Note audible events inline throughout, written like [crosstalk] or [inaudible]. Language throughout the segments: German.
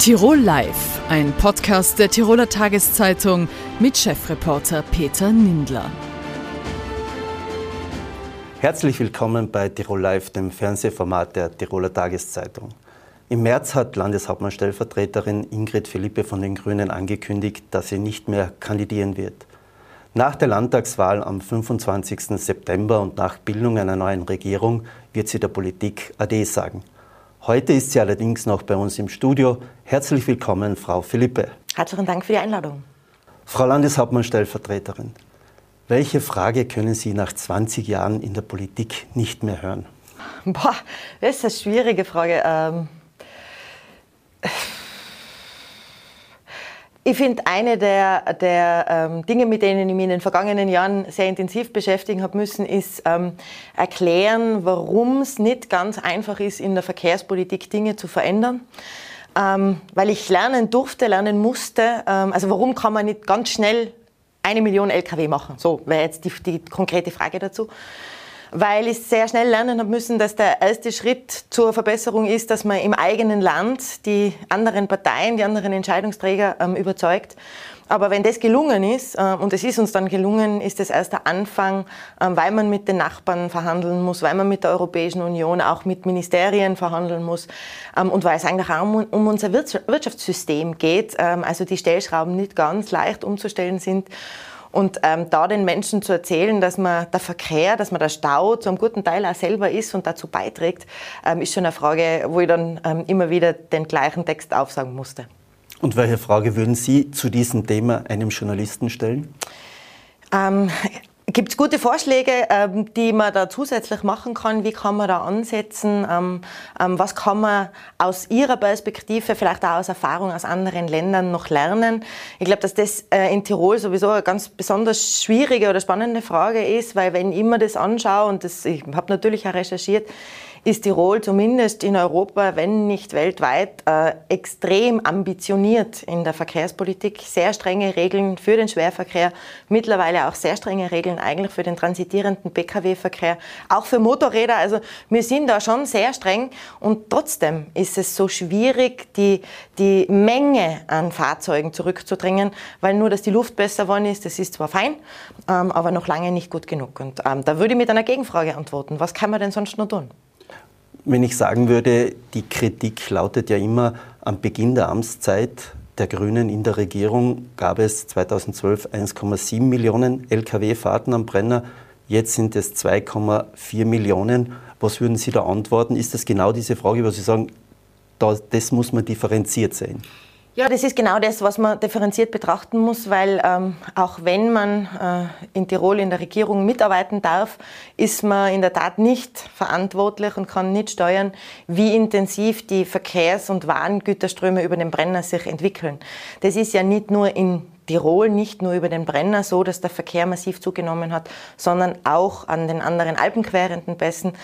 Tirol Live, ein Podcast der Tiroler Tageszeitung mit Chefreporter Peter Nindler. Herzlich willkommen bei Tirol Live, dem Fernsehformat der Tiroler Tageszeitung. Im März hat Landeshauptmannstellvertreterin Ingrid Philippe von den Grünen angekündigt, dass sie nicht mehr kandidieren wird. Nach der Landtagswahl am 25. September und nach Bildung einer neuen Regierung wird sie der Politik Ade sagen. Heute ist sie allerdings noch bei uns im Studio. Herzlich willkommen, Frau Philippe. Herzlichen Dank für die Einladung. Frau Landeshauptmann-Stellvertreterin, welche Frage können Sie nach 20 Jahren in der Politik nicht mehr hören? Boah, das ist eine schwierige Frage. Ähm ich finde, eine der, der ähm, Dinge, mit denen ich mich in den vergangenen Jahren sehr intensiv beschäftigen habe müssen, ist ähm, erklären, warum es nicht ganz einfach ist, in der Verkehrspolitik Dinge zu verändern. Ähm, weil ich lernen durfte, lernen musste. Ähm, also warum kann man nicht ganz schnell eine Million Lkw machen? So wäre jetzt die, die konkrete Frage dazu weil ich sehr schnell lernen habe müssen, dass der erste Schritt zur Verbesserung ist, dass man im eigenen Land die anderen Parteien, die anderen Entscheidungsträger ähm, überzeugt. Aber wenn das gelungen ist, äh, und es ist uns dann gelungen, ist das erst der Anfang, äh, weil man mit den Nachbarn verhandeln muss, weil man mit der Europäischen Union, auch mit Ministerien verhandeln muss ähm, und weil es eigentlich auch um, unser Wirtschaftssystem geht, ähm, also die Stellschrauben nicht ganz leicht umzustellen sind. Und ähm, da den Menschen zu erzählen, dass man der Verkehr, dass man der Stau zu einem guten Teil auch selber ist und dazu beiträgt, ähm, ist schon eine Frage, wo ich dann ähm, immer wieder den gleichen Text aufsagen musste. Und welche Frage würden Sie zu diesem Thema einem Journalisten stellen? Ähm, Gibt es gute Vorschläge, ähm, die man da zusätzlich machen kann? Wie kann man da ansetzen? Ähm, ähm, was kann man aus Ihrer Perspektive, vielleicht auch aus Erfahrung aus anderen Ländern noch lernen? Ich glaube, dass das äh, in Tirol sowieso eine ganz besonders schwierige oder spannende Frage ist, weil wenn ich mir das anschaue, und das, ich habe natürlich auch recherchiert, ist Tirol zumindest in Europa, wenn nicht weltweit, äh, extrem ambitioniert in der Verkehrspolitik. Sehr strenge Regeln für den Schwerverkehr, mittlerweile auch sehr strenge Regeln eigentlich für den transitierenden Pkw-Verkehr, auch für Motorräder. Also wir sind da schon sehr streng und trotzdem ist es so schwierig, die, die Menge an Fahrzeugen zurückzudrängen, weil nur, dass die Luft besser geworden ist, das ist zwar fein, ähm, aber noch lange nicht gut genug. Und ähm, da würde ich mit einer Gegenfrage antworten. Was kann man denn sonst noch tun? Wenn ich sagen würde, die Kritik lautet ja immer, am Beginn der Amtszeit der Grünen in der Regierung gab es 2012 1,7 Millionen Lkw-Fahrten am Brenner. Jetzt sind es 2,4 Millionen. Was würden Sie da antworten? Ist das genau diese Frage, wo Sie sagen, das muss man differenziert sehen? Ja, das ist genau das, was man differenziert betrachten muss, weil ähm, auch wenn man äh, in Tirol in der Regierung mitarbeiten darf, ist man in der Tat nicht verantwortlich und kann nicht steuern, wie intensiv die Verkehrs- und Warengüterströme über den Brenner sich entwickeln. Das ist ja nicht nur in Tirol nicht nur über den Brenner so, dass der Verkehr massiv zugenommen hat, sondern auch an den anderen alpenquerenden Pässen,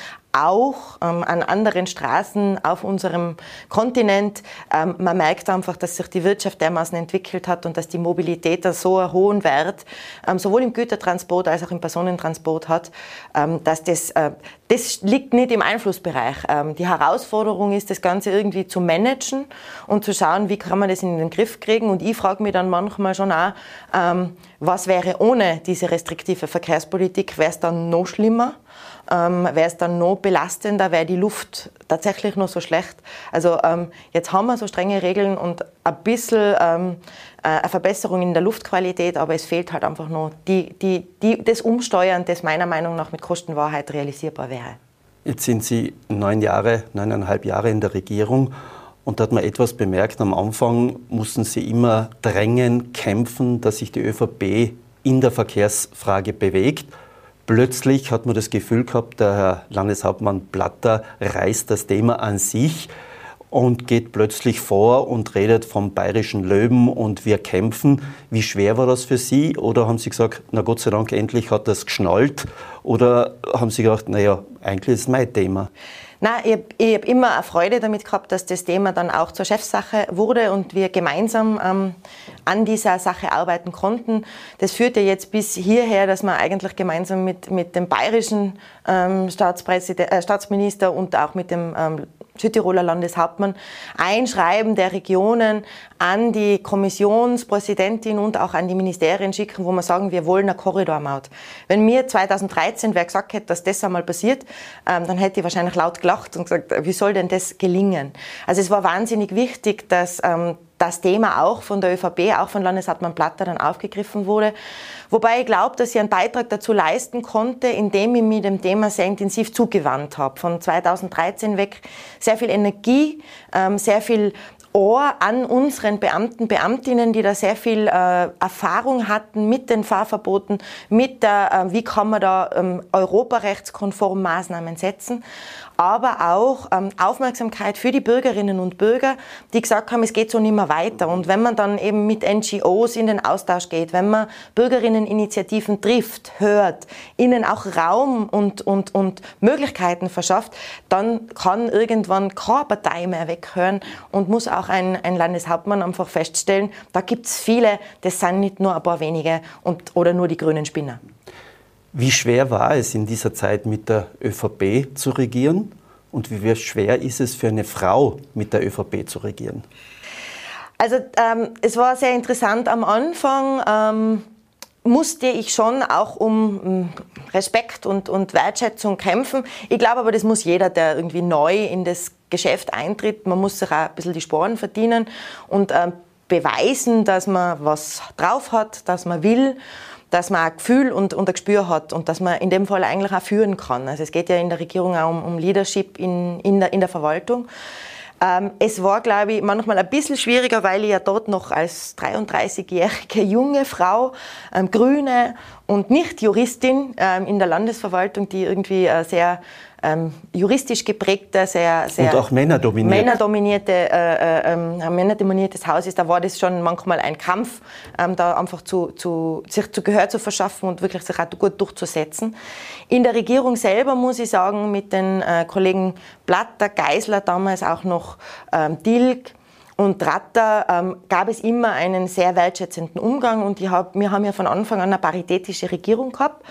auch ähm, an anderen Straßen auf unserem Kontinent. Ähm, man merkt einfach, dass sich die Wirtschaft dermaßen entwickelt hat und dass die Mobilität da so einen hohen Wert ähm, sowohl im Gütertransport als auch im Personentransport hat, ähm, dass das, äh, das liegt nicht im Einflussbereich. Ähm, die Herausforderung ist, das Ganze irgendwie zu managen und zu schauen, wie kann man das in den Griff kriegen. Und ich frage mich dann manchmal schon auch, ähm, was wäre ohne diese restriktive Verkehrspolitik? Wäre es dann noch schlimmer? Ähm, wäre es dann noch belastender, wäre die Luft tatsächlich noch so schlecht. Also ähm, jetzt haben wir so strenge Regeln und ein bisschen ähm, äh, eine Verbesserung in der Luftqualität, aber es fehlt halt einfach noch die, die, die, das Umsteuern, das meiner Meinung nach mit Kostenwahrheit realisierbar wäre. Jetzt sind Sie neun Jahre, neuneinhalb Jahre in der Regierung. Und da hat man etwas bemerkt, am Anfang mussten Sie immer drängen, kämpfen, dass sich die ÖVP in der Verkehrsfrage bewegt. Plötzlich hat man das Gefühl gehabt, der Herr Landeshauptmann Platter reißt das Thema an sich und geht plötzlich vor und redet vom bayerischen Löwen und wir kämpfen. Wie schwer war das für Sie? Oder haben Sie gesagt, na Gott sei Dank, endlich hat das geschnallt? Oder haben Sie gedacht, naja, eigentlich ist es mein Thema? Nein, ich, habe immer eine Freude damit gehabt, dass das Thema dann auch zur Chefsache wurde und wir gemeinsam ähm, an dieser Sache arbeiten konnten. Das führt ja jetzt bis hierher, dass wir eigentlich gemeinsam mit, mit dem bayerischen ähm, äh, Staatsminister und auch mit dem ähm, Südtiroler Landeshauptmann, ein Schreiben der Regionen an die Kommissionspräsidentin und auch an die Ministerien schicken, wo wir sagen, wir wollen eine Korridormaut. Wenn mir 2013 wer gesagt hätte, dass das einmal passiert, ähm, dann hätte ich wahrscheinlich laut gelacht und gesagt, wie soll denn das gelingen? Also es war wahnsinnig wichtig, dass ähm, das Thema auch von der ÖVP, auch von Landeshauptmann Platter dann aufgegriffen wurde. Wobei ich glaube, dass ich einen Beitrag dazu leisten konnte, indem ich mich dem Thema sehr intensiv zugewandt habe. Von 2013 weg sehr viel Energie, ähm, sehr viel Ohr an unseren Beamten, Beamtinnen, die da sehr viel äh, Erfahrung hatten mit den Fahrverboten, mit der, äh, wie kann man da ähm, europarechtskonform Maßnahmen setzen aber auch ähm, Aufmerksamkeit für die Bürgerinnen und Bürger, die gesagt haben, es geht so nicht mehr weiter. Und wenn man dann eben mit NGOs in den Austausch geht, wenn man Bürgerinneninitiativen trifft, hört, ihnen auch Raum und, und, und Möglichkeiten verschafft, dann kann irgendwann keine Partei mehr weghören und muss auch ein, ein Landeshauptmann einfach feststellen, da gibt es viele, das sind nicht nur ein paar wenige und, oder nur die grünen Spinner. Wie schwer war es in dieser Zeit mit der ÖVP zu regieren und wie schwer ist es für eine Frau mit der ÖVP zu regieren? Also ähm, es war sehr interessant am Anfang. Ähm, musste ich schon auch um hm, Respekt und, und Wertschätzung kämpfen. Ich glaube aber, das muss jeder, der irgendwie neu in das Geschäft eintritt. Man muss sich auch ein bisschen die Sporen verdienen und ähm, beweisen, dass man was drauf hat, dass man will dass man ein Gefühl und, und ein Gespür hat und dass man in dem Fall eigentlich auch führen kann. Also es geht ja in der Regierung auch um, um Leadership in, in, der, in der Verwaltung. Ähm, es war, glaube ich, manchmal ein bisschen schwieriger, weil ich ja dort noch als 33-jährige [laughs] junge Frau, ähm, Grüne und nicht Juristin ähm, in der Landesverwaltung, die irgendwie äh, sehr ähm, juristisch geprägter, sehr, sehr und auch männerdominiert. männerdominierte, äh, äh, ähm, männerdominiertes Haus ist, da war das schon manchmal ein Kampf, ähm, da einfach zu, zu, sich zu Gehör zu verschaffen und wirklich sich auch gut durchzusetzen. In der Regierung selber muss ich sagen, mit den äh, Kollegen Blatter, Geisler, damals auch noch ähm, Dilk, und Ratter ähm, gab es immer einen sehr wertschätzenden Umgang und hab, wir haben ja von Anfang an eine paritätische Regierung gehabt,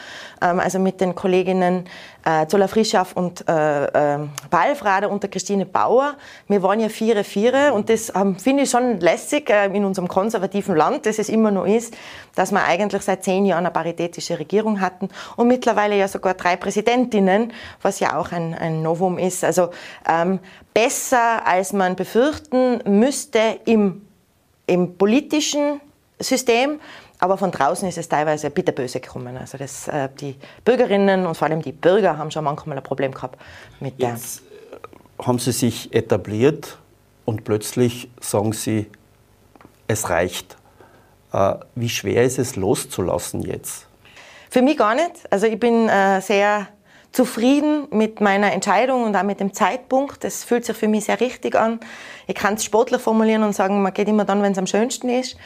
also mit den Kolleginnen äh, Zoller Frischaf und äh, äh, Balfrader unter Christine Bauer. Wir waren ja Viere, Viere und das ähm, finde ich schon lässig äh, in unserem konservativen Land, dass es immer noch ist, dass wir eigentlich seit zehn Jahren eine paritätische Regierung hatten und mittlerweile ja sogar drei Präsidentinnen, was ja auch ein, ein Novum ist. Also ähm, besser, als man befürchten müsste im, im politischen System. Aber von draußen ist es teilweise bitterböse gekommen. Also das, äh, die Bürgerinnen und vor allem die Bürger haben schon manchmal ein Problem gehabt mit der. Jetzt haben sie sich etabliert und plötzlich sagen sie, es reicht. Äh, wie schwer ist es loszulassen jetzt? Für mich gar nicht. Also ich bin äh, sehr zufrieden mit meiner Entscheidung und auch mit dem Zeitpunkt. Das fühlt sich für mich sehr richtig an. Ich kann es sportlich formulieren und sagen, man geht immer dann, wenn es am schönsten ist.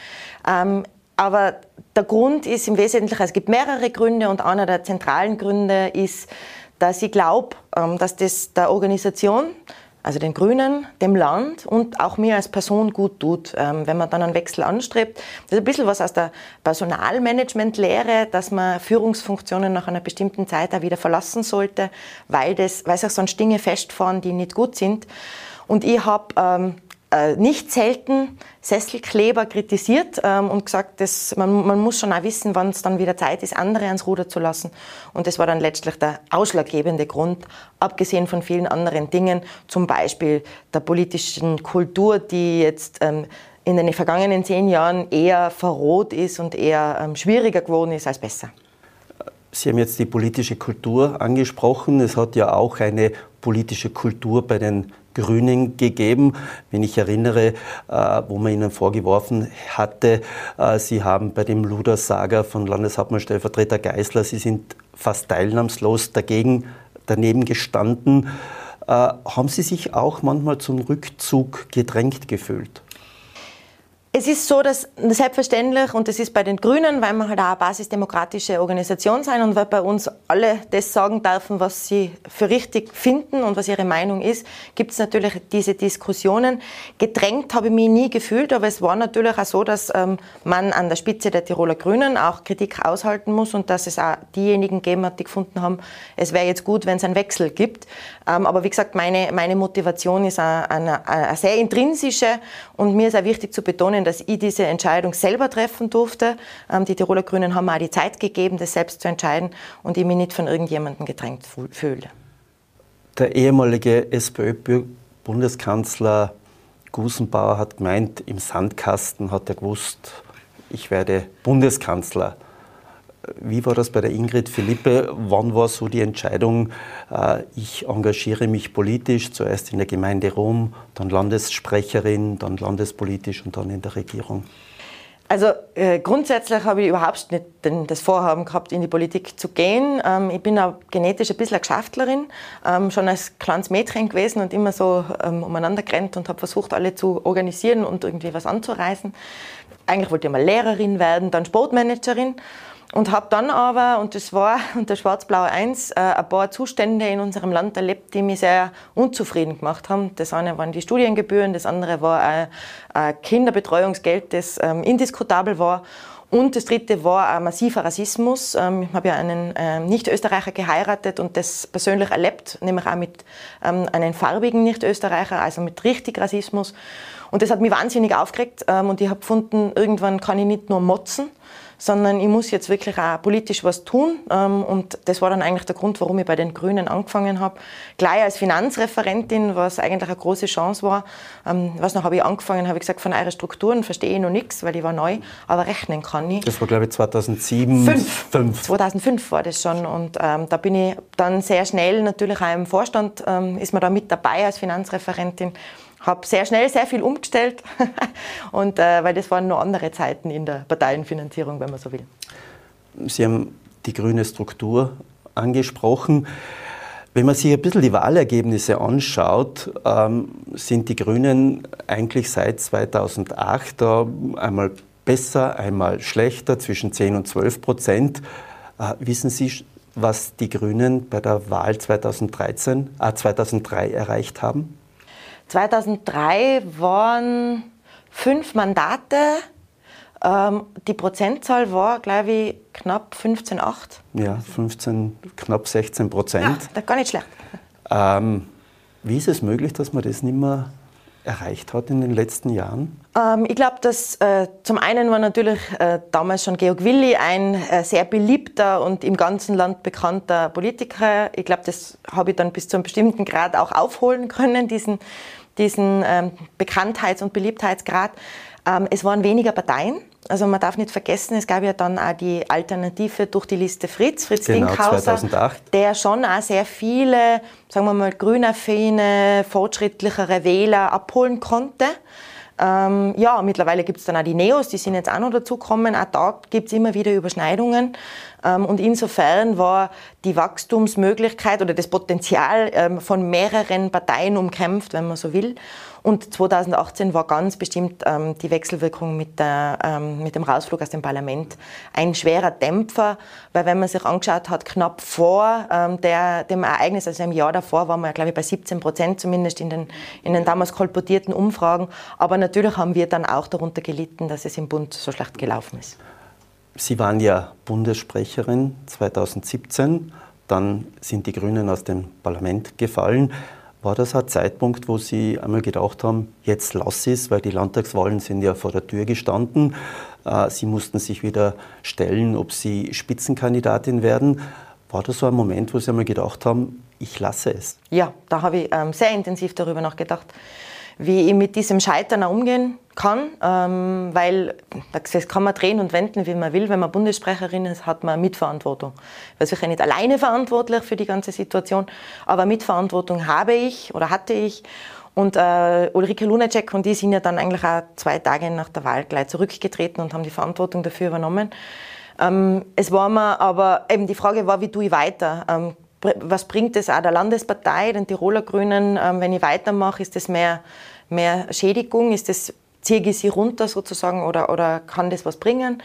Ähm, aber der Grund ist im Wesentlichen, es gibt mehrere Gründe und einer der zentralen Gründe ist, dass ich glaube, ähm, dass das der Organisation also den Grünen, dem Land und auch mir als Person gut tut, ähm, wenn man dann einen Wechsel anstrebt. Das ist ein bisschen was aus der Personalmanagement-Lehre, dass man Führungsfunktionen nach einer bestimmten Zeit auch wieder verlassen sollte, weil, das, weil sich sonst Dinge festfahren, die nicht gut sind. Und ich habe ähm, äh, nicht selten Sesselkleber kritisiert ähm, und gesagt, dass man, man muss schon auch wissen, wann es dann wieder Zeit ist, andere ans Ruder zu lassen. Und das war dann letztlich der ausschlaggebende Grund, abgesehen von vielen anderen Dingen, zum Beispiel der politischen Kultur, die jetzt ähm, in den vergangenen zehn Jahren eher verroht ist und eher ähm, schwieriger geworden ist als besser. Sie haben jetzt die politische Kultur angesprochen. Es hat ja auch eine politische Kultur bei den Grünen gegeben. Wenn ich erinnere, äh, wo man ihnen vorgeworfen hatte, äh, sie haben bei dem Luder-Saga von Landeshauptmann Stellvertreter Geisler, sie sind fast teilnahmslos dagegen, daneben gestanden. Äh, haben Sie sich auch manchmal zum Rückzug gedrängt gefühlt? Es ist so, dass selbstverständlich, und das ist bei den Grünen, weil wir halt auch eine basisdemokratische Organisation sein und weil bei uns alle das sagen dürfen, was sie für richtig finden und was ihre Meinung ist, gibt es natürlich diese Diskussionen. Gedrängt habe ich mich nie gefühlt, aber es war natürlich auch so, dass ähm, man an der Spitze der Tiroler Grünen auch Kritik aushalten muss und dass es auch diejenigen gegeben hat, die gefunden haben, es wäre jetzt gut, wenn es einen Wechsel gibt. Ähm, aber wie gesagt, meine, meine Motivation ist eine, eine, eine sehr intrinsische und mir ist auch wichtig zu betonen, Grünen, dass ich diese Entscheidung selber treffen durfte. Ähm, die Tiroler Grünen haben mir auch die Zeit gegeben, das selbst zu entscheiden und ich mich nicht von irgendjemandem gedrängt fühle. Der ehemalige SPÖ-Bundeskanzler Gusenbauer hat gemeint, im Sandkasten hat er gewusst, ich werde Bundeskanzler. Wie war das bei der Ingrid Philippe? Wann war so die Entscheidung, äh, ich engagiere mich politisch, zuerst in der Gemeinde Rom, dann Landessprecherin, dann landespolitisch und dann in der Regierung? Also äh, grundsätzlich habe ich überhaupt nicht den, das Vorhaben gehabt, in die Politik zu gehen. Ähm, ich bin auch genetisch ein bisschen eine Geschäftlerin, ähm, schon als kleines Mädchen gewesen und immer so ähm, umeinander gerannt und habe versucht, alle zu organisieren und irgendwie was anzureißen. Eigentlich wollte ich mal Lehrerin werden, dann Sportmanagerin und habe dann aber, und das war [laughs] unter Schwarz-Blau 1, äh, ein paar Zustände in unserem Land erlebt, die mich sehr unzufrieden gemacht haben. Das eine waren die Studiengebühren, das andere war ein, ein Kinderbetreuungsgeld, das ähm, indiskutabel war. Und das dritte war ein massiver Rassismus. Ähm, ich habe ja einen ähm, Nicht-Österreicher geheiratet und das persönlich erlebt, nämlich auch mit ähm, einem farbigen Nicht-Österreicher, also mit richtig Rassismus. Und das hat mich wahnsinnig aufgeregt und ich habe gefunden, irgendwann kann ich nicht nur motzen, sondern ich muss jetzt wirklich auch politisch was tun. Ähm, und das war dann eigentlich der Grund, warum ich bei den Grünen angefangen habe. Gleich als Finanzreferentin, was eigentlich eine große Chance war. Ähm, was noch habe ich angefangen, habe ich gesagt, von euren Strukturen verstehe ich noch nichts, weil ich war neu, aber rechnen kann ich. Das war, glaube ich, 2007. Fünf. Fünf. 2005 war das schon. Und ähm, da bin ich dann sehr schnell natürlich auch im Vorstand, ähm, ist man da mit dabei als Finanzreferentin habe sehr schnell sehr viel umgestellt, [laughs] und, äh, weil das waren noch andere Zeiten in der Parteienfinanzierung, wenn man so will. Sie haben die grüne Struktur angesprochen. Wenn man sich ein bisschen die Wahlergebnisse anschaut, ähm, sind die Grünen eigentlich seit 2008 da einmal besser, einmal schlechter, zwischen 10 und 12 Prozent. Äh, wissen Sie, was die Grünen bei der Wahl 2013, äh, 2003 erreicht haben? 2003 waren fünf Mandate. Ähm, die Prozentzahl war, glaube ich, knapp 15,8. Ja, 15, knapp 16 Prozent. Ja, gar nicht schlecht. Ähm, wie ist es möglich, dass man das nicht mehr erreicht hat in den letzten Jahren? Ähm, ich glaube, dass äh, zum einen war natürlich äh, damals schon Georg Willi ein äh, sehr beliebter und im ganzen Land bekannter Politiker. Ich glaube, das habe ich dann bis zu einem bestimmten Grad auch aufholen [laughs] können, diesen diesen ähm, Bekanntheits- und Beliebtheitsgrad. Ähm, es waren weniger Parteien. Also man darf nicht vergessen, es gab ja dann auch die Alternative durch die Liste Fritz, Fritz genau, Dinkhauser, 2008. der schon auch sehr viele, sagen wir mal, grünaffine, fortschrittlichere Wähler abholen konnte. Ähm, ja, mittlerweile gibt es dann auch die Neos, die sind jetzt auch noch dazugekommen. Auch da gibt es immer wieder Überschneidungen. Ähm, und insofern war die Wachstumsmöglichkeit oder das Potenzial ähm, von mehreren Parteien umkämpft, wenn man so will. Und 2018 war ganz bestimmt ähm, die Wechselwirkung mit, der, ähm, mit dem Rausflug aus dem Parlament ein schwerer Dämpfer, weil wenn man sich angeschaut hat, knapp vor ähm, der, dem Ereignis, also im Jahr davor, waren wir, glaube ich, bei 17 Prozent zumindest in den, in den damals kolportierten Umfragen. Aber natürlich haben wir dann auch darunter gelitten, dass es im Bund so schlecht gelaufen ist. Sie waren ja Bundessprecherin 2017, dann sind die Grünen aus dem Parlament gefallen. War das ein Zeitpunkt, wo Sie einmal gedacht haben, jetzt lass es, weil die Landtagswahlen sind ja vor der Tür gestanden. Äh, Sie mussten sich wieder stellen, ob Sie Spitzenkandidatin werden. War das so ein Moment, wo Sie einmal gedacht haben, ich lasse es? Ja, da habe ich ähm, sehr intensiv darüber nachgedacht wie ich mit diesem Scheitern auch umgehen kann, ähm, weil das kann man drehen und wenden, wie man will. Wenn man Bundessprecherin ist, hat man Mitverantwortung. Ich war sicher nicht alleine verantwortlich für die ganze Situation, aber Mitverantwortung habe ich oder hatte ich. Und äh, Ulrike Lunacek und die sind ja dann eigentlich auch zwei Tage nach der Wahl gleich zurückgetreten und haben die Verantwortung dafür übernommen. Ähm, es war mir aber eben die Frage war, wie tue ich weiter? Ähm, was bringt es auch der Landespartei, den Tiroler Grünen, ähm, wenn ich weitermache? Ist das mehr, mehr Schädigung? Ist das ziehe ich sie runter sozusagen oder, oder kann das was bringen?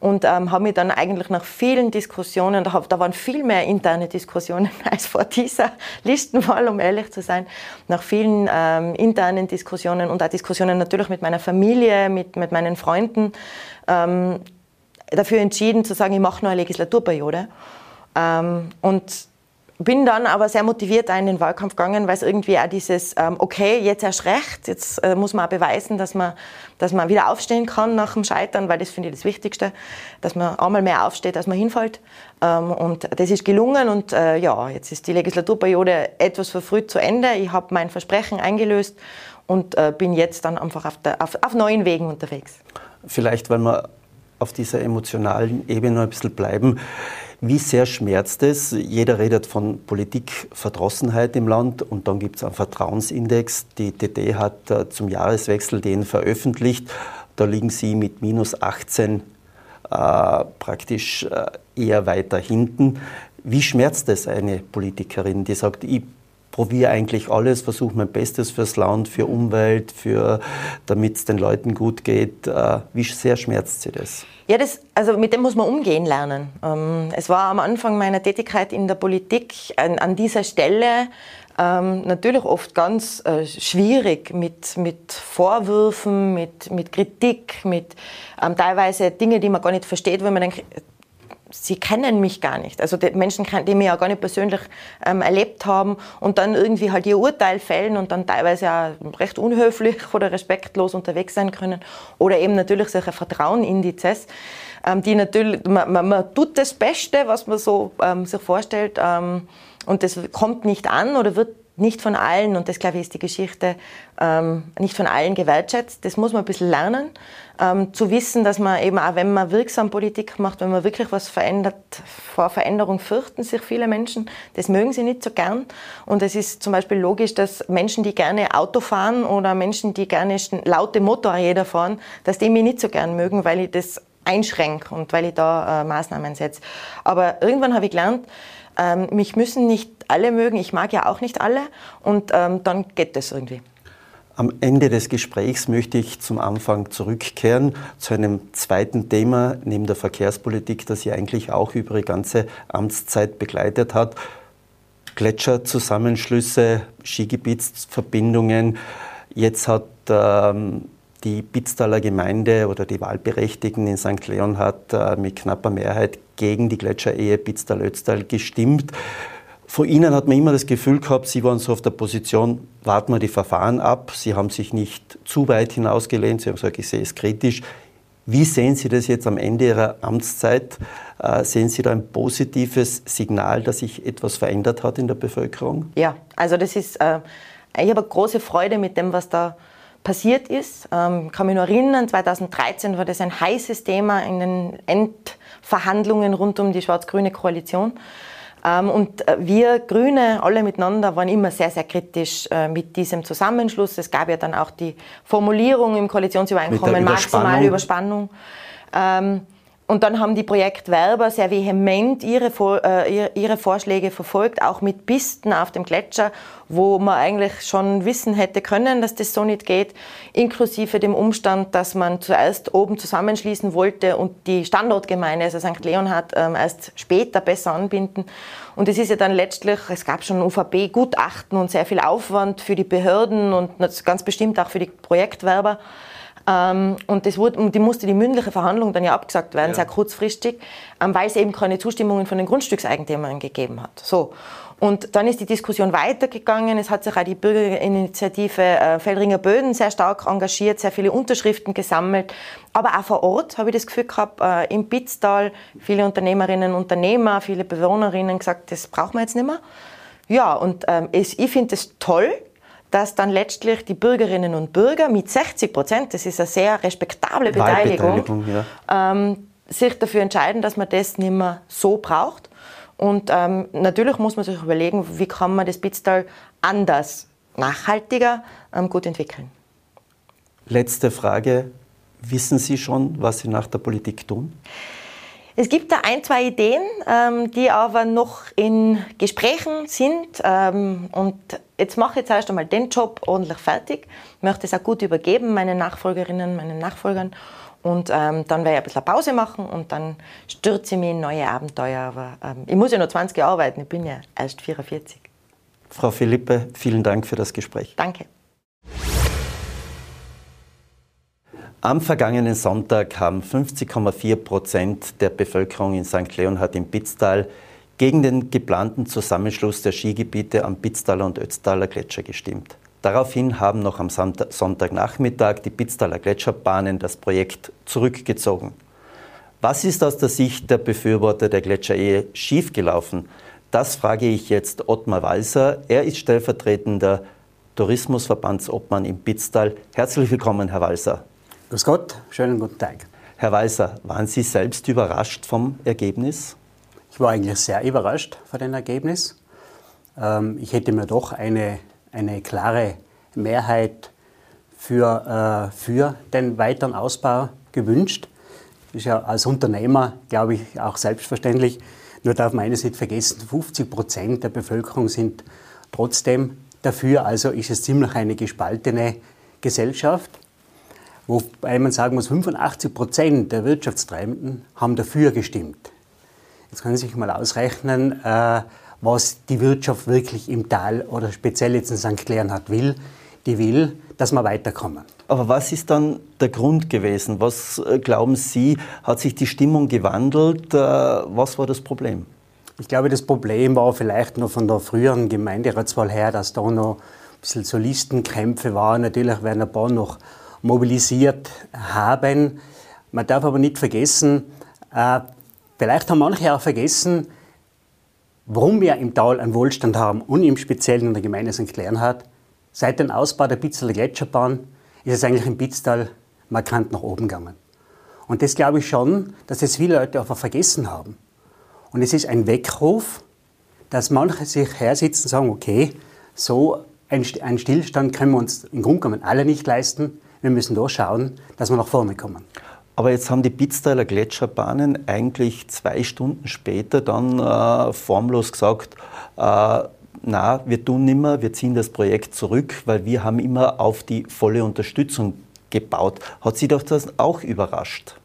Und ähm, habe mich dann eigentlich nach vielen Diskussionen, da, da, waren viel mehr interne Diskussionen [laughs] als vor dieser Listenwahl, um ehrlich zu sein, nach vielen ähm, internen Diskussionen und auch Diskussionen natürlich mit meiner Familie, mit, mit meinen Freunden, ähm, dafür entschieden zu sagen, ich mache nur eine Legislaturperiode. Ähm, und bin dann aber sehr motiviert in den Wahlkampf gegangen, weil es irgendwie auch dieses, ähm, okay, jetzt erst recht, jetzt äh, muss man auch beweisen, dass man, dass man wieder aufstehen kann nach dem Scheitern, weil das finde ich das Wichtigste, dass man einmal mehr aufsteht, als man hinfällt. Ähm, und das ist gelungen und äh, ja, jetzt ist die Legislaturperiode etwas verfrüht zu Ende. Ich habe mein Versprechen eingelöst und äh, bin jetzt dann einfach auf, der, auf, auf neuen Wegen unterwegs. Vielleicht, weil wir auf dieser emotionalen Ebene noch ein bisschen bleiben. Wie sehr schmerzt es? Jeder redet von Politikverdrossenheit im Land und dann gibt es einen Vertrauensindex. Die TD hat äh, zum Jahreswechsel den veröffentlicht. Da liegen Sie mit minus 18 äh, praktisch äh, eher weiter hinten. Wie schmerzt es eine Politikerin, die sagt, ich probiere eigentlich alles, versuche mein Bestes fürs Land, für Umwelt, für, damit es den Leuten gut geht. Äh, wie sehr schmerzt sie das? Ja, das, also mit dem muss man umgehen lernen. Ähm, es war am Anfang meiner Tätigkeit in der Politik an, an dieser Stelle ähm, natürlich oft ganz äh, schwierig mit, mit Vorwürfen, mit, mit Kritik, mit ähm, teilweise Dinge, die man gar nicht versteht, wenn man denkt, sie kennen mich gar nicht. Also die Menschen, die mich ja gar nicht persönlich ähm, erlebt haben und dann irgendwie halt ihr Urteil fällen und dann teilweise auch recht unhöflich [laughs] oder respektlos unterwegs sein können. Oder eben natürlich solche Vertrauenindizes, ähm, die natürlich, man, man, man, tut das Beste, was man so ähm, sich vorstellt ähm, und das kommt nicht an oder wird nicht von allen, und das glaube ich ist die Geschichte, ähm, nicht von allen gewertschätzt. Das muss man ein bisschen lernen, ähm, zu wissen, dass man eben auch, wenn man wirksam Politik macht, wenn man wirklich was verändert, vor Veränderung fürchten sich viele Menschen. Das mögen sie nicht so gern. Und es ist zum Beispiel logisch, dass Menschen, die gerne Auto fahren oder Menschen, die gerne laute Motorräder fahren, dass die mich nicht so gern mögen, weil ich das einschränke und weil ich da äh, Maßnahmen setze. Aber irgendwann habe ich gelernt, ähm, mich müssen nicht alle mögen, ich mag ja auch nicht alle und ähm, dann geht das irgendwie. Am Ende des Gesprächs möchte ich zum Anfang zurückkehren zu einem zweiten Thema neben der Verkehrspolitik, das Sie eigentlich auch über Ihre ganze Amtszeit begleitet hat. Gletscherzusammenschlüsse, Skigebietsverbindungen. Jetzt hat ähm, die Bitztaler Gemeinde oder die Wahlberechtigten in St. Leon hat äh, mit knapper Mehrheit gegen die Gletscherehe Bitztal-Ötztal gestimmt. Von Ihnen hat man immer das Gefühl gehabt, Sie waren so auf der Position, warten wir die Verfahren ab. Sie haben sich nicht zu weit hinausgelehnt. Sie haben gesagt, ich sehe es kritisch. Wie sehen Sie das jetzt am Ende Ihrer Amtszeit? Äh, sehen Sie da ein positives Signal, dass sich etwas verändert hat in der Bevölkerung? Ja, also das ist, äh, ich habe große Freude mit dem, was da passiert ist. Ähm, kann mich nur erinnern, 2013 war das ein heißes Thema in den Endverhandlungen rund um die schwarz-grüne Koalition. Ähm, und äh, wir Grüne, alle miteinander, waren immer sehr, sehr kritisch äh, mit diesem Zusammenschluss. Es gab ja dann auch die Formulierung im Koalitionsübereinkommen, maximale Überspannung. Ähm, und dann haben die Projektwerber sehr vehement ihre, äh, ihre Vorschläge verfolgt, auch mit Pisten auf dem Gletscher, wo man eigentlich schon wissen hätte können, dass das so nicht geht, inklusive dem Umstand, dass man zuerst oben zusammenschließen wollte und die Standortgemeinde, also St. Leonhard, ähm, erst später besser anbinden. Und es ist ja dann letztlich, es gab schon UVP-Gutachten und sehr viel Aufwand für die Behörden und ganz bestimmt auch für die Projektwerber. Ähm, und, das wurde, die musste die mündliche Verhandlung dann ja abgesagt werden, ja. sehr kurzfristig, ähm, weil es eben keine Zustimmungen von den Grundstückseigentümern gegeben hat. So. Und dann ist die Diskussion weitergegangen. Es hat sich auch die Bürgerinitiative äh, Feldringer Böden sehr stark engagiert, sehr viele Unterschriften gesammelt. Aber auch vor Ort habe ich das Gefühl gehabt, äh, im Pitztal, viele Unternehmerinnen und Unternehmer, viele Bewohnerinnen gesagt, das brauchen wir jetzt nicht mehr. Ja, und ähm, es, ich finde es toll, dass dann letztlich die Bürgerinnen und Bürger mit 60 Prozent, das ist eine sehr respektable Beteiligung, ja. ähm, sich dafür entscheiden, dass man das nicht mehr so braucht. Und ähm, natürlich muss man sich überlegen, wie kann man das Bitztal anders, nachhaltiger ähm, gut entwickeln. Letzte Frage. Wissen Sie schon, was Sie nach der Politik tun? Es gibt da ein, zwei Ideen, ähm, die aber noch in Gesprächen sind. Ähm, und jetzt mache ich jetzt erst einmal den Job ordentlich fertig. Ich möchte es auch gut übergeben, meinen Nachfolgerinnen, meinen Nachfolgern. Und ähm, dann werde ich ein bisschen Pause machen und dann stürze ich mich in neue Abenteuer. Aber ich muss ja noch 20 Jahre arbeiten, ich bin ja erst 44. Frau Philippe, vielen Dank für das Gespräch. Danke. Am vergangenen Sonntag haben 50,4 Prozent der Bevölkerung in St. Leonhard im Pitztal gegen den geplanten Zusammenschluss der Skigebiete am Pitztaler und Ötztaler Gletscher gestimmt. Daraufhin haben noch am Sonntagnachmittag die Pitztaler Gletscherbahnen das Projekt zurückgezogen. Was ist aus der Sicht der Befürworter der Gletscherehe schiefgelaufen? Das frage ich jetzt Ottmar Walser. Er ist stellvertretender Tourismusverbandsobmann im Pitztal. Herzlich willkommen, Herr Walser. Grüß Gott, schönen guten Tag. Herr Weiser, waren Sie selbst überrascht vom Ergebnis? Ich war eigentlich sehr überrascht von dem Ergebnis. Ähm, ich hätte mir doch eine, eine klare Mehrheit für, äh, für den weiteren Ausbau gewünscht. Das ist ja als Unternehmer, glaube ich, auch selbstverständlich. Nur darf man eines nicht vergessen, 50 Prozent der Bevölkerung sind trotzdem dafür. Also ist es ziemlich eine gespaltene Gesellschaft. Wobei man sagen muss, 85 Prozent der Wirtschaftstreibenden haben dafür gestimmt. Jetzt können Sie sich mal ausrechnen, äh, was die Wirtschaft wirklich im Tal oder speziell jetzt in St. Leonhard will. Die will, dass wir weiterkommen. Aber was ist dann der Grund gewesen? Was äh, glauben Sie, hat sich die Stimmung gewandelt? Äh, was war das Problem? Ich glaube, das Problem war vielleicht noch von der früheren Gemeinderatswahl her, dass da noch ein bisschen so Listenkämpfe waren. Natürlich werden ein paar noch mobilisiert haben. Man darf aber nicht vergessen, äh, vielleicht haben manche auch vergessen, warum wir im Tal einen Wohlstand haben und im Speziellen in der Gemeinde St. Leonhard. Seit dem Ausbau der Pitztaler Gletscherbahn ist es eigentlich im Pitztal markant nach oben gegangen. Und das glaube ich schon, dass das viele Leute einfach vergessen haben. Und es ist ein Weckruf, dass manche sich hersitzen und sagen, okay, so einen Stillstand können wir uns im Grunde genommen alle nicht leisten. Wir müssen da schauen, dass wir nach vorne kommen. Aber jetzt haben die Pitztaler Gletscherbahnen eigentlich zwei Stunden später dann äh, formlos gesagt, äh, na, wir tun nimmer, wir ziehen das Projekt zurück, weil wir haben immer auf die volle Unterstützung gebaut. Hat Sie doch das auch überrascht?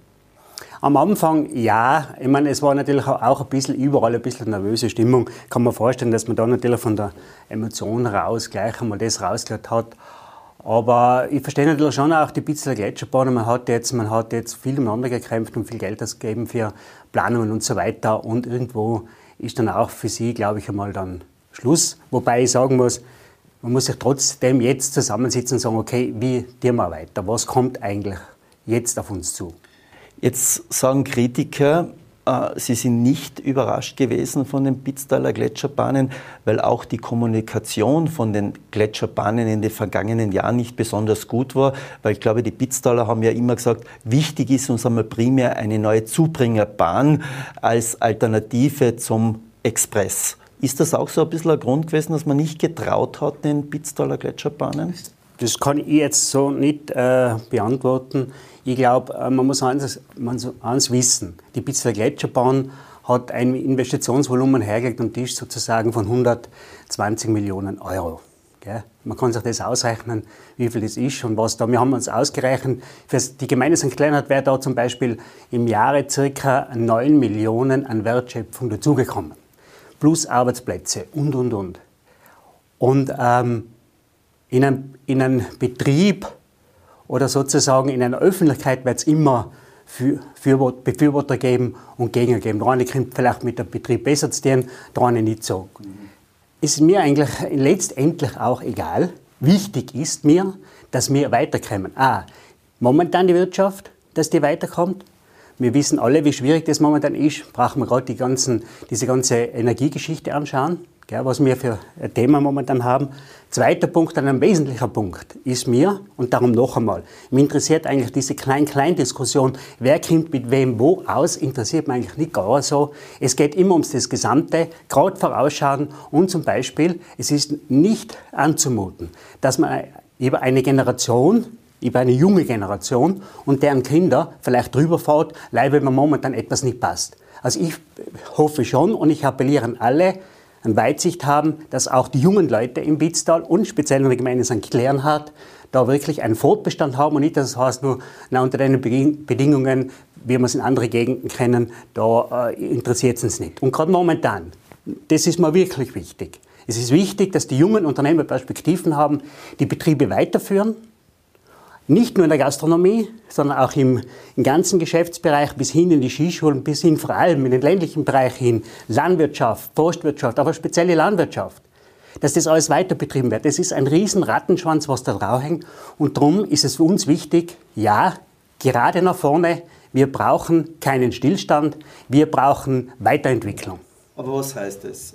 Am Anfang ja, ich meine, es war natürlich auch ein bisschen überall ein bisschen nervöse Stimmung. Kann man vorstellen, dass man da natürlich von der Emotion raus gleich einmal das rausgehört hat. Aber ich verstehe natürlich schon auch die Pizza Gletscherbahn. Man hat jetzt, man hat jetzt viel umeinander gekämpft und viel Geld ausgegeben für Planungen und so weiter. Und irgendwo ist dann auch für sie, glaube ich, einmal dann Schluss. Wobei ich sagen muss, man muss sich trotzdem jetzt zusammensitzen und sagen, okay, wie gehen wir weiter? Was kommt eigentlich jetzt auf uns zu? Jetzt sagen Kritiker, Sie sind nicht überrascht gewesen von den Pitztaler Gletscherbahnen, weil auch die Kommunikation von den Gletscherbahnen in den vergangenen Jahren nicht besonders gut war, weil ich glaube, die Pitztaler haben ja immer gesagt, wichtig ist uns einmal primär eine neue Zubringerbahn als Alternative zum Express. Ist das auch so ein bisschen ein Grund gewesen, dass man nicht getraut hat, den Pitztaler Gletscherbahnen? Das kann ich jetzt so nicht äh, beantworten. Ich glaube, äh, man muss eins, man eins wissen. Die Pitzler Gletscherbahn hat ein Investitionsvolumen hergelegt am Tisch sozusagen von 120 Millionen Euro. Man kann sich das ausrechnen, wie viel das ist und was da. Wir haben uns ausgerechnet, für die Gemeinde St. Kleinert wäre da zum Beispiel im Jahre ca. 9 Millionen an Wertschöpfung dazugekommen. Plus Arbeitsplätze und, und, und. Und ähm, in, einem, in einem Betrieb oder sozusagen in einer Öffentlichkeit wird es immer Befürworter geben und Gegner geben. Der eine kommt vielleicht mit dem Betrieb besser zu tun, der eine nicht so. Mhm. Ist mir eigentlich letztendlich auch egal. Wichtig ist mir, dass wir weiterkommen. Ah, momentan die Wirtschaft, dass die weiterkommt. Wir wissen alle, wie schwierig das momentan ist. Brauchen wir gerade die ganzen, diese ganze Energiegeschichte anschauen gell, was wir für ein Thema momentan haben. Zweiter Punkt, ein wesentlicher Punkt ist mir, und darum noch einmal, mich interessiert eigentlich diese Klein-Klein-Diskussion, wer kommt mit wem wo aus, interessiert mich eigentlich nicht gar so. Es geht immer ums das Gesamte, gerade vorausschauen und zum Beispiel, es ist nicht anzumuten, dass man über eine Generation über eine junge Generation und deren Kinder vielleicht drüber fährt, weil mir momentan etwas nicht passt. Also ich hoffe schon und ich appelliere an alle, an Weitsicht haben, dass auch die jungen Leute im Bitztal und speziell in der Gemeinde St. Klernhardt da wirklich einen Fortbestand haben und nicht, dass es heißt nur, na, unter den Bedingungen, wie wir es in anderen Gegenden kennen, da äh, interessiert es uns nicht. Und gerade momentan, das ist mir wirklich wichtig. Es ist wichtig, dass die jungen Unternehmer Perspektiven haben, die Betriebe weiterführen, nicht nur in der Gastronomie, sondern auch im, im, ganzen Geschäftsbereich bis hin in die Skischulen, bis hin vor allem in den ländlichen Bereich hin, Landwirtschaft, Forstwirtschaft, aber spezielle Landwirtschaft, dass das alles weiter betrieben wird. Das ist ein riesen Rattenschwanz, was da drauf hängt. Und darum ist es für uns wichtig, ja, gerade nach vorne, wir brauchen keinen Stillstand, wir brauchen Weiterentwicklung. Aber was heißt das?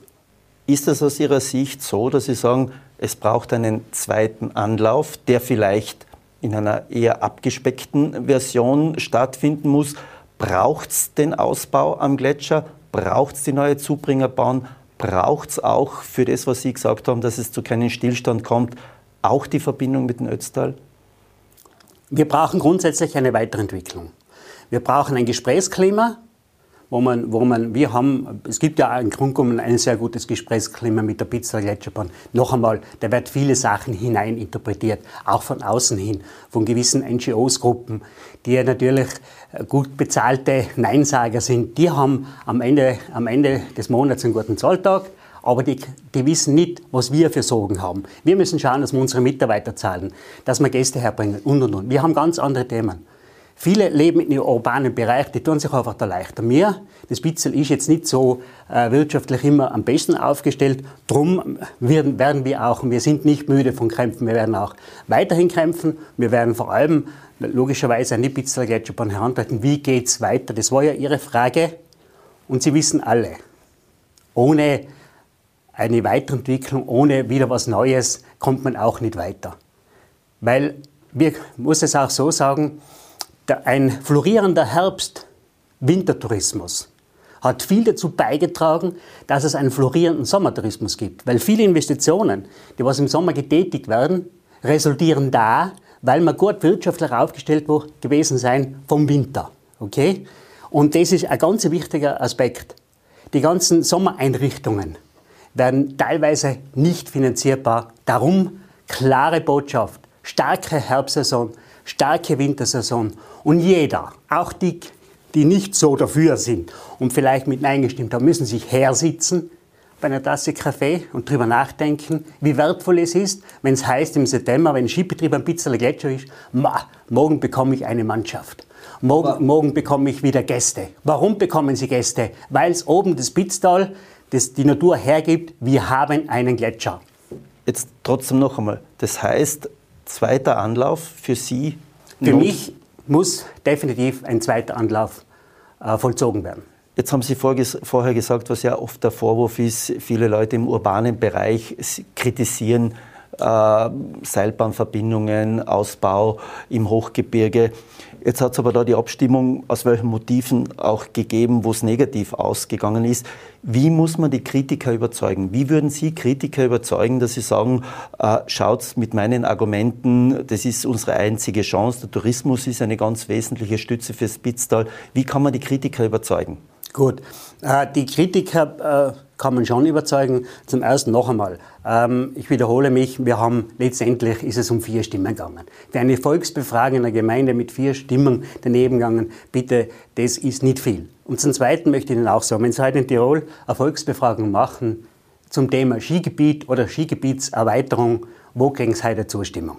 Ist das aus Ihrer Sicht so, dass Sie sagen, es braucht einen zweiten Anlauf, der vielleicht in einer eher abgespeckten Version stattfinden muss. Braucht es den Ausbau am Gletscher? Braucht es die neue Zubringerbahn? Braucht es auch für das, was Sie gesagt haben, dass es zu keinem Stillstand kommt, auch die Verbindung mit dem Ötztal? Wir brauchen grundsätzlich eine Weiterentwicklung. Wir brauchen ein Gesprächsklima, wo man, wo man, wir haben, es gibt ja im Grunde genommen ein sehr gutes Gesprächsklima mit der Pizza Gletscherbahn. Noch einmal, da wird viele Sachen hineininterpretiert, auch von außen hin, von gewissen NGOs-Gruppen, die ja natürlich äh, gut bezahlte Neinsager sind. Die haben am Ende, am Ende des Monats einen guten Zahltag, aber die, die, wissen nicht, was wir für Sorgen haben. Wir müssen schauen, dass wir unsere Mitarbeiter zahlen, dass wir Gäste herbringen und und und. Wir haben ganz andere Themen. Viele leben in urbanen Bereich, die tun sich einfach da leichter. Mir, das Bitzel ist jetzt nicht so äh, wirtschaftlich immer am besten aufgestellt. Drum werden, werden wir auch, und wir sind nicht müde von Kämpfen, wir werden auch weiterhin kämpfen. Wir werden vor allem logischerweise an die Bitzeler Gletscherbahn herantreten. Wie geht's weiter? Das war ja Ihre Frage. Und Sie wissen alle, ohne eine Weiterentwicklung, ohne wieder was Neues, kommt man auch nicht weiter. Weil, wir muss es auch so sagen, ein florierender Herbst-Wintertourismus hat viel dazu beigetragen, dass es einen florierenden Sommertourismus gibt. Weil viele Investitionen, die was im Sommer getätigt werden, resultieren da, weil man gut wirtschaftlich aufgestellt gewesen sein vom Winter. Okay? Und das ist ein ganz wichtiger Aspekt. Die ganzen Sommereinrichtungen werden teilweise nicht finanzierbar. Darum klare Botschaft, starke Herbstsaison, starke Wintersaison und jeder, auch die, die nicht so dafür sind und vielleicht mit Nein gestimmt haben, müssen sich hersitzen bei einer Tasse Kaffee und darüber nachdenken, wie wertvoll es ist, wenn es heißt im September, wenn ein Skibetrieb ein Pizzaler Gletscher ist, ma, morgen bekomme ich eine Mannschaft. Morgen, morgen, bekomme ich wieder Gäste. Warum bekommen Sie Gäste? Weil es oben das Pitztal, das die Natur hergibt, wir haben einen Gletscher. Jetzt trotzdem noch einmal. Das heißt, zweiter Anlauf für Sie? Für mich muss definitiv ein zweiter Anlauf äh, vollzogen werden. Jetzt haben Sie vorher gesagt, was ja oft der Vorwurf ist, viele Leute im urbanen Bereich kritisieren äh, Seilbahnverbindungen, Ausbau im Hochgebirge. Jetzt hat es aber da die Abstimmung, aus welchen Motiven auch gegeben, wo es negativ ausgegangen ist. Wie muss man die Kritiker überzeugen? Wie würden Sie Kritiker überzeugen, dass Sie sagen, äh, schaut mit meinen Argumenten, das ist unsere einzige Chance, der Tourismus ist eine ganz wesentliche Stütze fürs Spitztal. Wie kann man die Kritiker überzeugen? Gut, äh, die Kritiker äh, kann man schon überzeugen. Zum ersten noch einmal. Ähm, ich wiederhole mich, wir haben letztendlich ist es um vier Stimmen gegangen. Für eine Volksbefragung in der Gemeinde mit vier Stimmen daneben gegangen, bitte, das ist nicht viel. Und zum Zweiten möchte ich Ihnen auch sagen, wenn Sie heute in Tirol eine Volksbefragung machen zum Thema Skigebiet oder Skigebietserweiterung, wo kriegen Sie heute Zustimmung?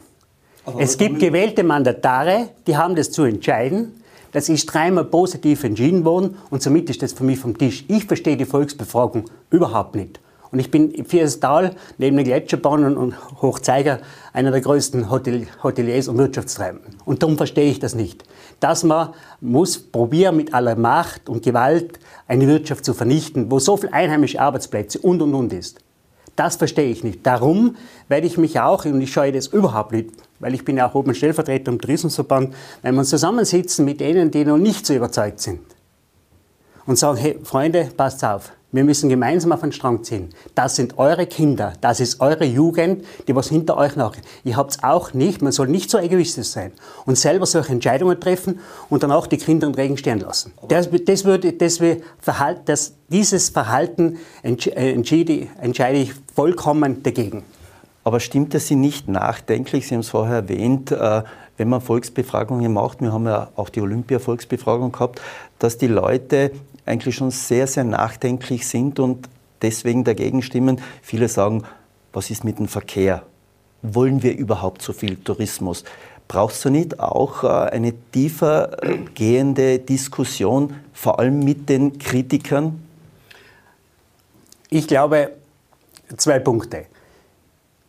Aber es gibt gewählte Mandatare, die haben das zu entscheiden. Das ist dreimal positiv entschieden worden und somit ist das für mich vom Tisch. Ich verstehe die Volksbefragung überhaupt nicht. Und ich bin das Tal neben den Gletscherbahnen und Hochzeiger einer der größten Hotel Hoteliers und Wirtschaftstreibenden. Und darum verstehe ich das nicht. Dass man muss probieren, mit aller Macht und Gewalt eine Wirtschaft zu vernichten, wo so viele einheimische Arbeitsplätze und und und ist. Das verstehe ich nicht. Darum werde ich mich auch, und ich scheue das überhaupt nicht, weil ich bin ja auch oben Stellvertreter im Tourismusverband, wenn wir zusammensitzen mit denen, die noch nicht so überzeugt sind und sagen, hey Freunde, passt auf, Wir müssen gemeinsam auf den Strang ziehen. Das sind eure Kinder, das ist eure Jugend, die was hinter euch nach. Ihr habt es auch nicht, man soll nicht so egoistisch sein und selber solche Entscheidungen treffen und danach die Kinder im Regen stehen lassen. Das, das würde, das, das, dieses Verhalten entscheide, entscheide ich vollkommen dagegen. Aber stimmt es Sie nicht nachdenklich? Sie haben es vorher erwähnt, äh, wenn man Volksbefragungen macht, wir haben ja auch die Olympia-Volksbefragung gehabt, dass die Leute eigentlich schon sehr, sehr nachdenklich sind und deswegen dagegen stimmen. Viele sagen, was ist mit dem Verkehr? Wollen wir überhaupt so viel Tourismus? Brauchst du nicht auch äh, eine tiefer gehende Diskussion, vor allem mit den Kritikern? Ich glaube, zwei Punkte.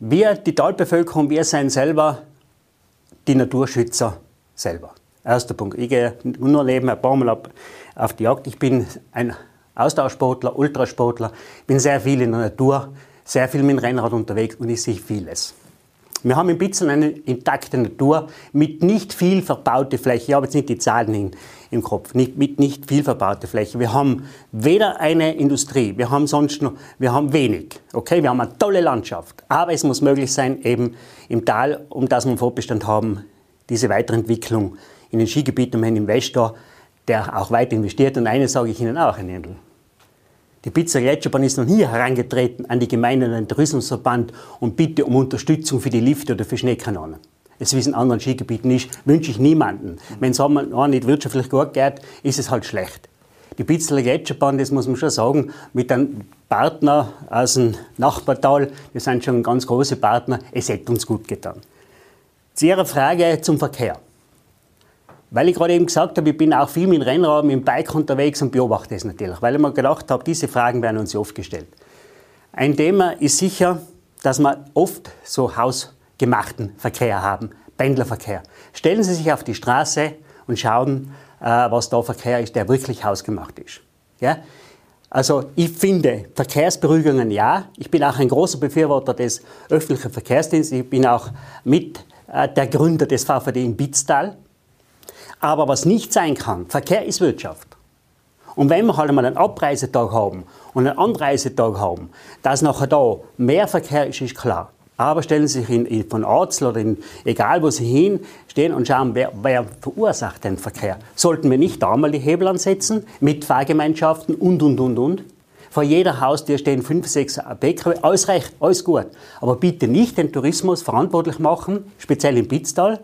Wir, die Talbevölkerung, wir sind selber die Naturschützer selber. Erster Punkt. Ich gehe nur neben ein paar Mal auf die Jagd. Ich bin ein Austauschsportler, Ultrasportler, bin sehr viel in der Natur, sehr viel mit dem Rennrad unterwegs und ich sehe vieles. Wir haben in Bitzeln eine intakte Natur mit nicht viel verbaute Fläche. Ich habe jetzt nicht die Zahlen in, im Kopf, nicht, mit nicht viel verbaute Fläche. Wir haben weder eine Industrie, wir haben sonst noch, wir haben wenig. Okay, wir haben eine tolle Landschaft, aber es muss möglich sein, eben im Tal, um das wir einen Fortbestand haben, diese Weiterentwicklung in den Skigebieten, wir haben Investor, der auch weit investiert. Und eines sage ich Ihnen auch, Herr Nendl. Die Pizza Gletscherbahn ist noch nie herangetreten an die Gemeinde und den Tourismusverband und bitte um Unterstützung für die Lifte oder für Schneekanonen. Es ist in anderen Skigebieten nicht, wünsche ich niemanden. Wenn es einmal nicht wirtschaftlich gut geht, ist es halt schlecht. Die Pizzeler Gletscherbahn, das muss man schon sagen, mit einem Partner aus dem Nachbartal, das sind schon ganz große Partner, es hätte uns gut getan. Zu Ihrer Frage zum Verkehr. Weil ich gerade eben gesagt habe, ich bin auch viel mit dem Rennrad, mit Bike unterwegs und beobachte es natürlich, weil ich mir gedacht habe, diese Fragen werden uns oft gestellt. Ein Thema ist sicher, dass wir oft so hausgemachten Verkehr haben, Pendlerverkehr. Stellen Sie sich auf die Straße und schauen, äh, was da Verkehr ist, der wirklich hausgemacht ist. Ja? Also ich finde Verkehrsberuhigungen ja. Ich bin auch ein großer Befürworter des öffentlichen Verkehrsdienstes. Ich bin auch mit äh, der Gründer des VVD in Bitztal. Aber was nicht sein kann, Verkehr ist Wirtschaft. Und wenn wir halt einmal einen Abreisetag haben und einen Anreisetag haben, dass nachher da mehr Verkehr ist, ist klar. Aber stellen Sie sich in, in, von Arzel oder in, egal wo Sie hinstehen und schauen, wer, wer, verursacht den Verkehr. Sollten wir nicht da mal die Hebel ansetzen mit Fahrgemeinschaften und, und, und, und? Vor jeder Haustür stehen fünf, sechs PKW. Alles recht, alles gut. Aber bitte nicht den Tourismus verantwortlich machen, speziell im Pitztal,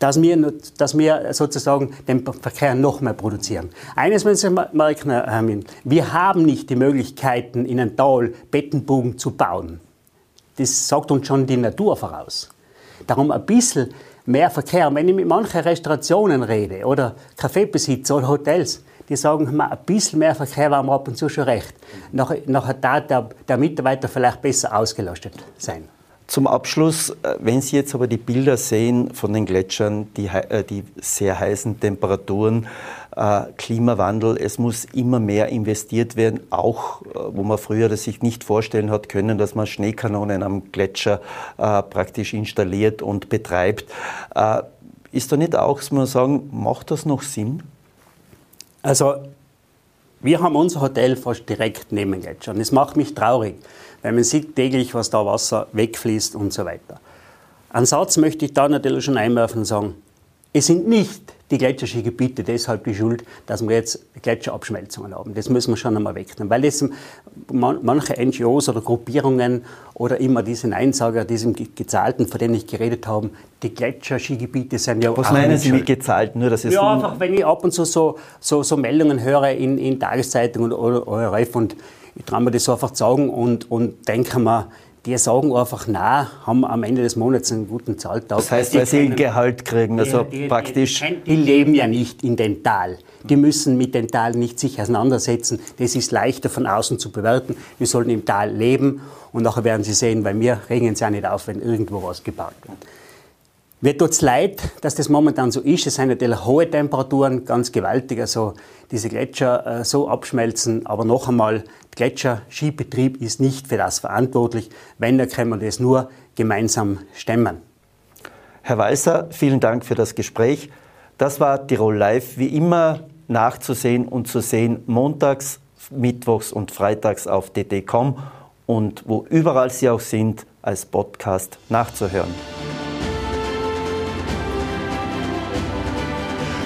dass wir, dass wir sozusagen den Verkehr noch mehr produzieren. Eines müssen Sie merken, Hermin, wir haben nicht die Möglichkeiten, in einem Tal Bettenbogen zu bauen. Das sagt uns schon die Natur voraus. Darum ein bisschen mehr Verkehr. Wenn ich mit manchen Restaurationen rede oder Kaffeebesitzer oder Hotels, die sagen, ein bisschen mehr Verkehr war ab und zu schon recht. Nachher, nachher darf der, der Mitarbeiter vielleicht besser ausgelastet sein. Zum Abschluss, äh, wenn Sie jetzt aber die Bilder sehen von den Gletschern, die, äh, die sehr heißen Temperaturen, äh, Klimawandel, es muss immer mehr investiert werden, auch wo man früher das sich nicht vorstellen hat können, dass man Schneekanonen am Gletscher praktisch installiert und betreibt. Ist da nicht auch, muss man sagen, macht das noch Sinn? Also, wir haben unser Hotel fast direkt neben dem Gletscher und es macht mich traurig weil man sieht täglich, was da Wasser wegfließt und so weiter. Einen Satz möchte ich da natürlich schon einwerfen und sagen, es sind nicht die Gletscherskigebiete deshalb die Schuld, dass wir jetzt Gletscherabschmelzungen haben. Das müssen wir schon einmal wegnehmen. Weil das manche NGOs oder Gruppierungen oder immer diese Neinsager, diese Gezahlten, von denen ich geredet habe, die Gletscherskigebiete sind ja Was meinen Sie mit gezahlt? Nur, dass es ja, einfach, wenn ich ab und zu so, so, so Meldungen höre in, in Tageszeitungen oder ORF und ich traue mir das einfach zu sagen und, und denke mir, die sagen einfach nein, haben am Ende des Monats einen guten Zahltag. Das heißt, weil sie ein Gehalt kriegen, also die, die, praktisch. Die, die, leben ja nicht in den Tal. Die müssen mit den Tal nicht sich auseinandersetzen. Das ist leichter von außen zu bewerten. Wir sollten im Tal leben und nachher werden Sie sehen, weil mir regen es ja nicht auf, wenn irgendwo was gebaut wird. Mir tut es leid, dass das momentan so ist. Es sind natürlich hohe Temperaturen, ganz gewaltig. Also diese Gletscher äh, so abschmelzen. Aber noch einmal, Gletscherskibetrieb ist nicht für das verantwortlich. Wenn, dann können wir das nur gemeinsam stemmen. Herr Weißer, vielen Dank für das Gespräch. Das war Tirol Live, wie immer nachzusehen und zu sehen montags mittwochs und freitags auf dt.com und wo überall Sie auch sind, als Podcast nachzuhören.